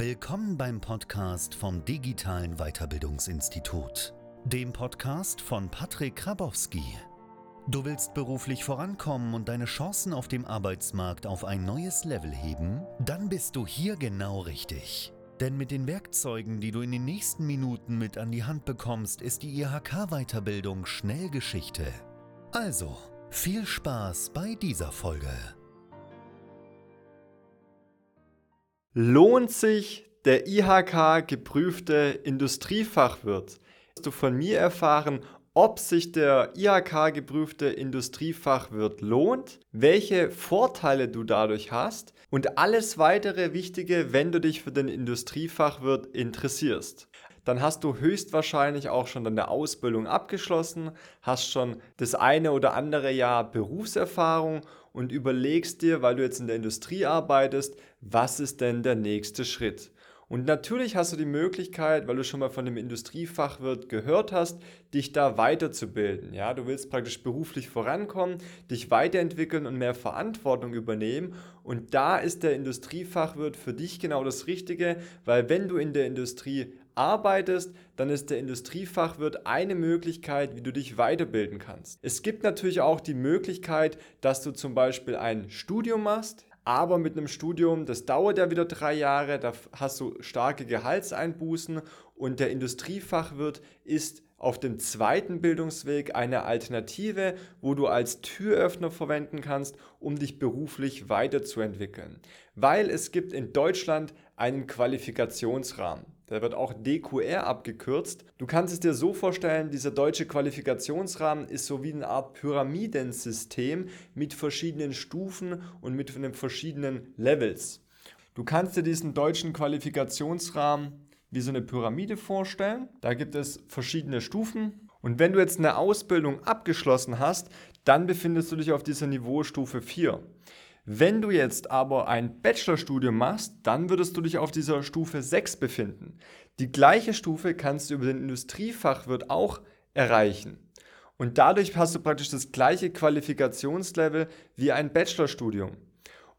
Willkommen beim Podcast vom Digitalen Weiterbildungsinstitut, dem Podcast von Patrick Krabowski. Du willst beruflich vorankommen und deine Chancen auf dem Arbeitsmarkt auf ein neues Level heben? Dann bist du hier genau richtig. Denn mit den Werkzeugen, die du in den nächsten Minuten mit an die Hand bekommst, ist die IHK-Weiterbildung schnell Geschichte. Also, viel Spaß bei dieser Folge. Lohnt sich der IHK geprüfte Industriefachwirt? Hast du von mir erfahren, ob sich der IHK geprüfte Industriefachwirt lohnt, welche Vorteile du dadurch hast und alles weitere Wichtige, wenn du dich für den Industriefachwirt interessierst. Dann hast du höchstwahrscheinlich auch schon deine Ausbildung abgeschlossen, hast schon das eine oder andere Jahr Berufserfahrung und überlegst dir, weil du jetzt in der Industrie arbeitest, was ist denn der nächste Schritt? Und natürlich hast du die Möglichkeit, weil du schon mal von dem Industriefachwirt gehört hast, dich da weiterzubilden. Ja, du willst praktisch beruflich vorankommen, dich weiterentwickeln und mehr Verantwortung übernehmen. Und da ist der Industriefachwirt für dich genau das Richtige, weil wenn du in der Industrie arbeitest, dann ist der Industriefachwirt eine Möglichkeit, wie du dich weiterbilden kannst. Es gibt natürlich auch die Möglichkeit, dass du zum Beispiel ein Studium machst. Aber mit einem Studium, das dauert ja wieder drei Jahre, da hast du starke Gehaltseinbußen und der Industriefachwirt ist auf dem zweiten Bildungsweg eine Alternative, wo du als Türöffner verwenden kannst, um dich beruflich weiterzuentwickeln. Weil es gibt in Deutschland einen Qualifikationsrahmen. Der wird auch DQR abgekürzt. Du kannst es dir so vorstellen, dieser deutsche Qualifikationsrahmen ist so wie eine Art Pyramidensystem mit verschiedenen Stufen und mit verschiedenen Levels. Du kannst dir diesen deutschen Qualifikationsrahmen wie so eine Pyramide vorstellen. Da gibt es verschiedene Stufen. Und wenn du jetzt eine Ausbildung abgeschlossen hast, dann befindest du dich auf dieser Niveaustufe 4. Wenn du jetzt aber ein Bachelorstudium machst, dann würdest du dich auf dieser Stufe 6 befinden. Die gleiche Stufe kannst du über den Industriefachwirt auch erreichen. Und dadurch hast du praktisch das gleiche Qualifikationslevel wie ein Bachelorstudium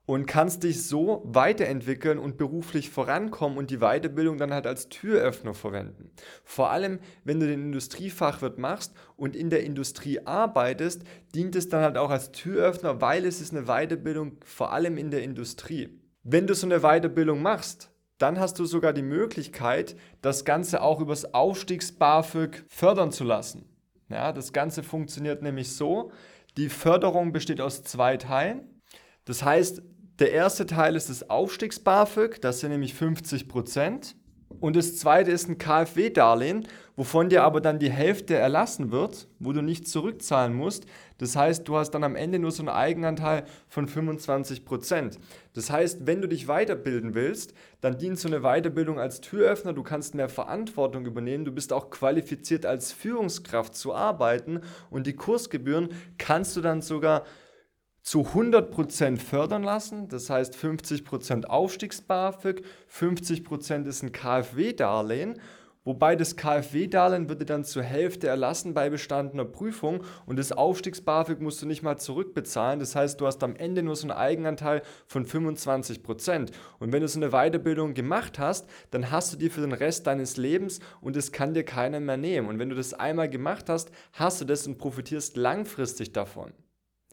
und kannst dich so weiterentwickeln und beruflich vorankommen und die Weiterbildung dann halt als Türöffner verwenden. Vor allem, wenn du den Industriefachwirt machst und in der Industrie arbeitest, dient es dann halt auch als Türöffner, weil es ist eine Weiterbildung vor allem in der Industrie. Wenn du so eine Weiterbildung machst, dann hast du sogar die Möglichkeit, das Ganze auch übers Aufstiegs-BAföG fördern zu lassen. Ja, das Ganze funktioniert nämlich so, die Förderung besteht aus zwei Teilen. Das heißt, der erste Teil ist das Aufstiegs-BAföG, das sind nämlich 50 Prozent. Und das zweite ist ein KfW-Darlehen, wovon dir aber dann die Hälfte erlassen wird, wo du nicht zurückzahlen musst. Das heißt, du hast dann am Ende nur so einen Eigenanteil von 25 Prozent. Das heißt, wenn du dich weiterbilden willst, dann dient so eine Weiterbildung als Türöffner. Du kannst mehr Verantwortung übernehmen. Du bist auch qualifiziert als Führungskraft zu arbeiten. Und die Kursgebühren kannst du dann sogar zu 100% fördern lassen. Das heißt 50% Aufstiegs-BAföG, 50% ist ein KfW-Darlehen. Wobei das KfW-Darlehen würde dann zur Hälfte erlassen bei bestandener Prüfung und das Aufstiegs-BAföG musst du nicht mal zurückbezahlen. Das heißt, du hast am Ende nur so einen Eigenanteil von 25% Und wenn du so eine Weiterbildung gemacht hast, dann hast du die für den Rest deines Lebens und es kann dir keiner mehr nehmen. Und wenn du das einmal gemacht hast, hast du das und profitierst langfristig davon.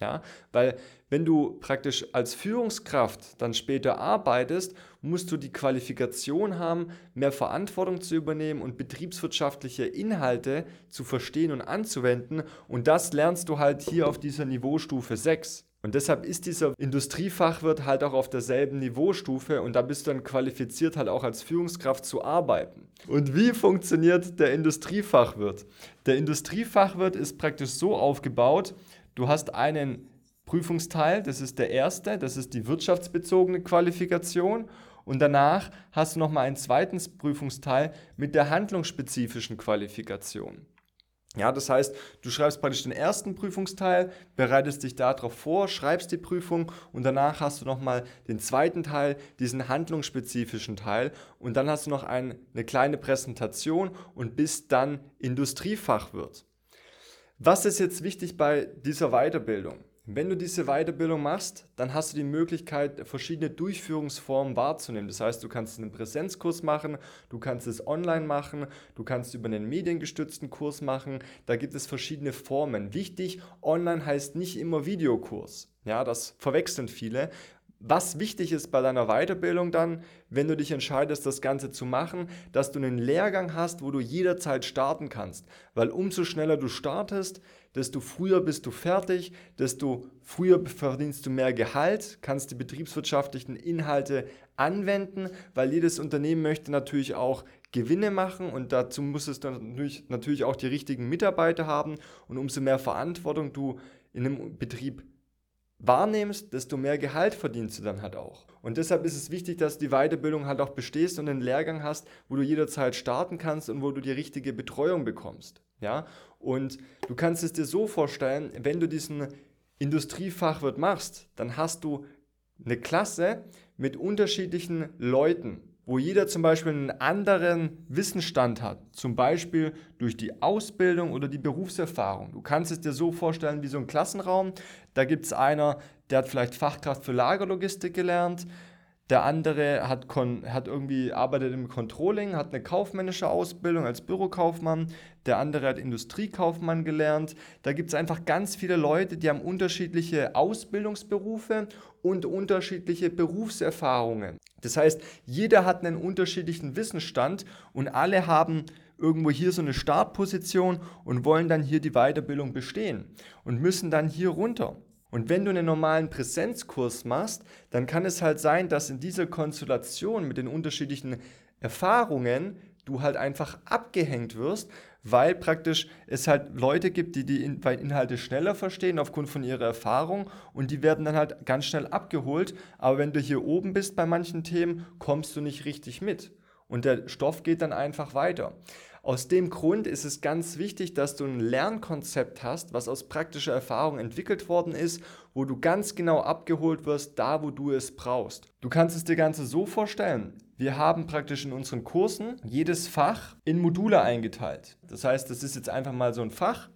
Ja, weil wenn du praktisch als Führungskraft dann später arbeitest, musst du die Qualifikation haben, mehr Verantwortung zu übernehmen und betriebswirtschaftliche Inhalte zu verstehen und anzuwenden. Und das lernst du halt hier auf dieser Niveaustufe 6. Und deshalb ist dieser Industriefachwirt halt auch auf derselben Niveaustufe und da bist du dann qualifiziert halt auch als Führungskraft zu arbeiten. Und wie funktioniert der Industriefachwirt? Der Industriefachwirt ist praktisch so aufgebaut, Du hast einen Prüfungsteil, das ist der erste, das ist die wirtschaftsbezogene Qualifikation. Und danach hast du nochmal einen zweiten Prüfungsteil mit der handlungsspezifischen Qualifikation. Ja, das heißt, du schreibst praktisch den ersten Prüfungsteil, bereitest dich darauf vor, schreibst die Prüfung und danach hast du nochmal den zweiten Teil, diesen handlungsspezifischen Teil und dann hast du noch ein, eine kleine Präsentation und bist dann Industriefachwirt. Was ist jetzt wichtig bei dieser Weiterbildung? Wenn du diese Weiterbildung machst, dann hast du die Möglichkeit, verschiedene Durchführungsformen wahrzunehmen. Das heißt, du kannst einen Präsenzkurs machen, du kannst es online machen, du kannst über einen mediengestützten Kurs machen. Da gibt es verschiedene Formen. Wichtig, online heißt nicht immer Videokurs. Ja, das verwechseln viele. Was wichtig ist bei deiner Weiterbildung dann, wenn du dich entscheidest, das Ganze zu machen, dass du einen Lehrgang hast, wo du jederzeit starten kannst. Weil umso schneller du startest, desto früher bist du fertig, desto früher verdienst du mehr Gehalt, kannst die betriebswirtschaftlichen Inhalte anwenden, weil jedes Unternehmen möchte natürlich auch Gewinne machen und dazu muss es natürlich, natürlich auch die richtigen Mitarbeiter haben und umso mehr Verantwortung du in einem Betrieb wahrnimmst, desto mehr Gehalt verdienst du dann halt auch. Und deshalb ist es wichtig, dass du die Weiterbildung halt auch bestehst und einen Lehrgang hast, wo du jederzeit starten kannst und wo du die richtige Betreuung bekommst. Ja? Und du kannst es dir so vorstellen, wenn du diesen Industriefachwirt machst, dann hast du eine Klasse mit unterschiedlichen Leuten wo jeder zum Beispiel einen anderen Wissensstand hat, zum Beispiel durch die Ausbildung oder die Berufserfahrung. Du kannst es dir so vorstellen wie so ein Klassenraum. Da gibt es einer, der hat vielleicht Fachkraft für Lagerlogistik gelernt, der andere hat, hat irgendwie arbeitet im Controlling, hat eine kaufmännische Ausbildung als Bürokaufmann. Der andere hat Industriekaufmann gelernt. Da gibt es einfach ganz viele Leute, die haben unterschiedliche Ausbildungsberufe und unterschiedliche Berufserfahrungen. Das heißt, jeder hat einen unterschiedlichen Wissensstand und alle haben irgendwo hier so eine Startposition und wollen dann hier die Weiterbildung bestehen und müssen dann hier runter. Und wenn du einen normalen Präsenzkurs machst, dann kann es halt sein, dass in dieser Konstellation mit den unterschiedlichen Erfahrungen du halt einfach abgehängt wirst, weil praktisch es halt Leute gibt, die die Inhalte schneller verstehen aufgrund von ihrer Erfahrung und die werden dann halt ganz schnell abgeholt. Aber wenn du hier oben bist bei manchen Themen, kommst du nicht richtig mit und der Stoff geht dann einfach weiter. Aus dem Grund ist es ganz wichtig, dass du ein Lernkonzept hast, was aus praktischer Erfahrung entwickelt worden ist, wo du ganz genau abgeholt wirst, da wo du es brauchst. Du kannst es dir Ganze so vorstellen. Wir haben praktisch in unseren Kursen jedes Fach in Module eingeteilt. Das heißt, das ist jetzt einfach mal so ein Fach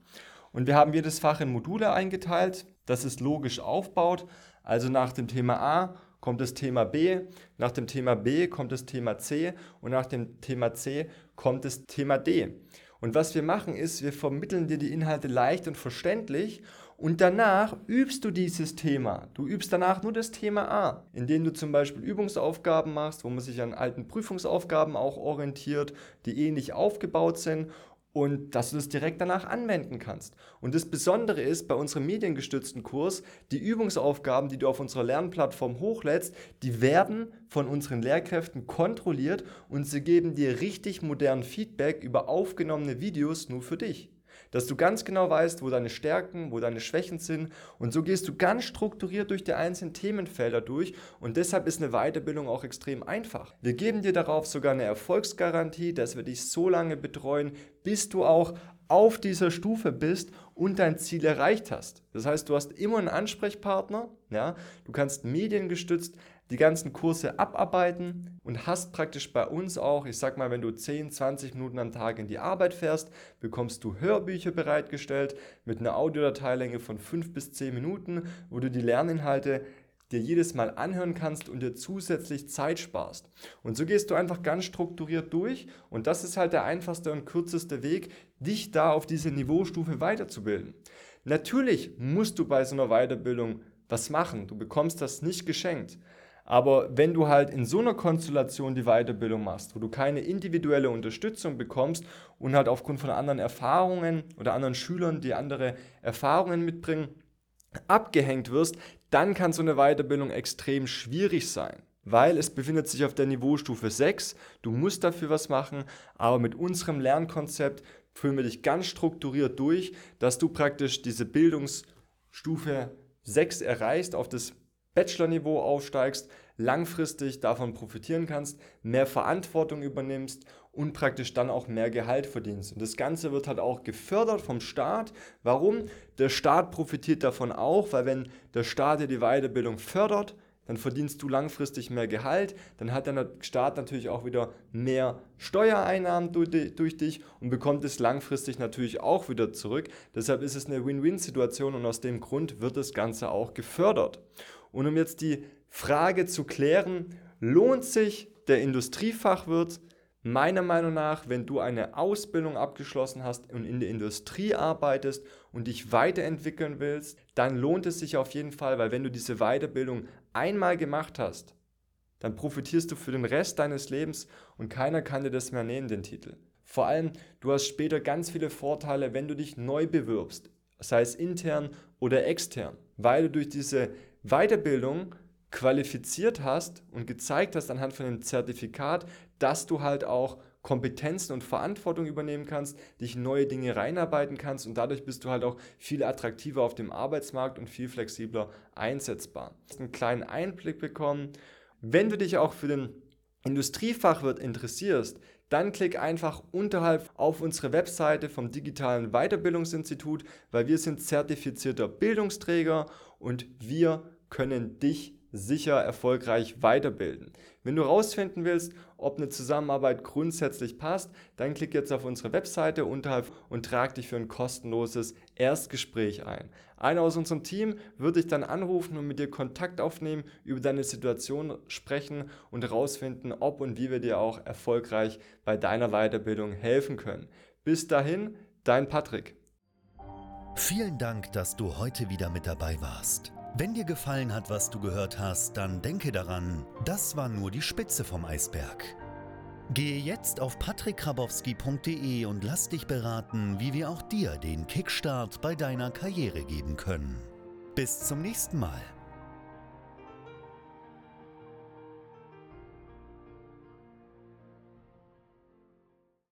und wir haben jedes Fach in Module eingeteilt, das ist logisch aufbaut. Also nach dem Thema A kommt das Thema B, nach dem Thema B kommt das Thema C und nach dem Thema C kommt das Thema D. Und was wir machen ist, wir vermitteln dir die Inhalte leicht und verständlich und danach übst du dieses Thema. Du übst danach nur das Thema A, indem du zum Beispiel Übungsaufgaben machst, wo man sich an alten Prüfungsaufgaben auch orientiert, die ähnlich aufgebaut sind und dass du das direkt danach anwenden kannst. Und das Besondere ist bei unserem mediengestützten Kurs, die Übungsaufgaben, die du auf unserer Lernplattform hochlädst, die werden von unseren Lehrkräften kontrolliert und sie geben dir richtig modernen Feedback über aufgenommene Videos nur für dich dass du ganz genau weißt, wo deine Stärken, wo deine Schwächen sind und so gehst du ganz strukturiert durch die einzelnen Themenfelder durch und deshalb ist eine Weiterbildung auch extrem einfach. Wir geben dir darauf sogar eine Erfolgsgarantie, dass wir dich so lange betreuen, bis du auch auf dieser Stufe bist und dein Ziel erreicht hast. Das heißt, du hast immer einen Ansprechpartner, ja, du kannst mediengestützt die ganzen Kurse abarbeiten und hast praktisch bei uns auch, ich sag mal, wenn du 10, 20 Minuten am Tag in die Arbeit fährst, bekommst du Hörbücher bereitgestellt mit einer Audiodateilänge von 5 bis 10 Minuten, wo du die Lerninhalte dir jedes Mal anhören kannst und dir zusätzlich Zeit sparst. Und so gehst du einfach ganz strukturiert durch und das ist halt der einfachste und kürzeste Weg, dich da auf diese Niveaustufe weiterzubilden. Natürlich musst du bei so einer Weiterbildung was machen. Du bekommst das nicht geschenkt. Aber wenn du halt in so einer Konstellation die Weiterbildung machst, wo du keine individuelle Unterstützung bekommst und halt aufgrund von anderen Erfahrungen oder anderen Schülern, die andere Erfahrungen mitbringen, abgehängt wirst, dann kann so eine Weiterbildung extrem schwierig sein. Weil es befindet sich auf der Niveaustufe 6, du musst dafür was machen, aber mit unserem Lernkonzept führen wir dich ganz strukturiert durch, dass du praktisch diese Bildungsstufe 6 erreichst, auf das Bachelor-Niveau aufsteigst, langfristig davon profitieren kannst, mehr Verantwortung übernimmst und praktisch dann auch mehr Gehalt verdienst. Und das Ganze wird halt auch gefördert vom Staat. Warum? Der Staat profitiert davon auch, weil wenn der Staat dir die Weiterbildung fördert, dann verdienst du langfristig mehr Gehalt, dann hat der Staat natürlich auch wieder mehr Steuereinnahmen durch, dich und bekommt es langfristig natürlich auch wieder zurück. Deshalb ist es eine Win-Win-Situation und aus dem Grund wird das Ganze auch gefördert. Und um jetzt die Frage zu klären, lohnt sich der Industriefachwirt Meiner Meinung nach, wenn du eine Ausbildung abgeschlossen hast und in der Industrie arbeitest und dich weiterentwickeln willst, dann lohnt es sich auf jeden Fall, weil wenn du diese Weiterbildung einmal gemacht hast, dann profitierst du für den Rest deines Lebens und keiner kann dir das mehr nehmen, den Titel. Vor allem, du hast später ganz viele Vorteile, wenn du dich neu bewirbst, sei es intern oder extern, weil du durch diese Weiterbildung qualifiziert hast und gezeigt hast anhand von einem Zertifikat, dass du halt auch Kompetenzen und Verantwortung übernehmen kannst, dich neue Dinge reinarbeiten kannst und dadurch bist du halt auch viel attraktiver auf dem Arbeitsmarkt und viel flexibler einsetzbar. Du hast einen kleinen Einblick bekommen. Wenn du dich auch für den Industriefachwirt interessierst, dann klick einfach unterhalb auf unsere Webseite vom Digitalen Weiterbildungsinstitut, weil wir sind zertifizierter Bildungsträger und wir können dich sicher erfolgreich weiterbilden. Wenn du herausfinden willst, ob eine Zusammenarbeit grundsätzlich passt, dann klick jetzt auf unsere Webseite unterhalb und trag dich für ein kostenloses Erstgespräch ein. Einer aus unserem Team wird dich dann anrufen und mit dir Kontakt aufnehmen, über deine Situation sprechen und herausfinden, ob und wie wir dir auch erfolgreich bei deiner Weiterbildung helfen können. Bis dahin, dein Patrick. Vielen Dank, dass du heute wieder mit dabei warst. Wenn dir gefallen hat, was du gehört hast, dann denke daran, das war nur die Spitze vom Eisberg. Gehe jetzt auf patrickkrabowski.de und lass dich beraten, wie wir auch dir den Kickstart bei deiner Karriere geben können. Bis zum nächsten Mal.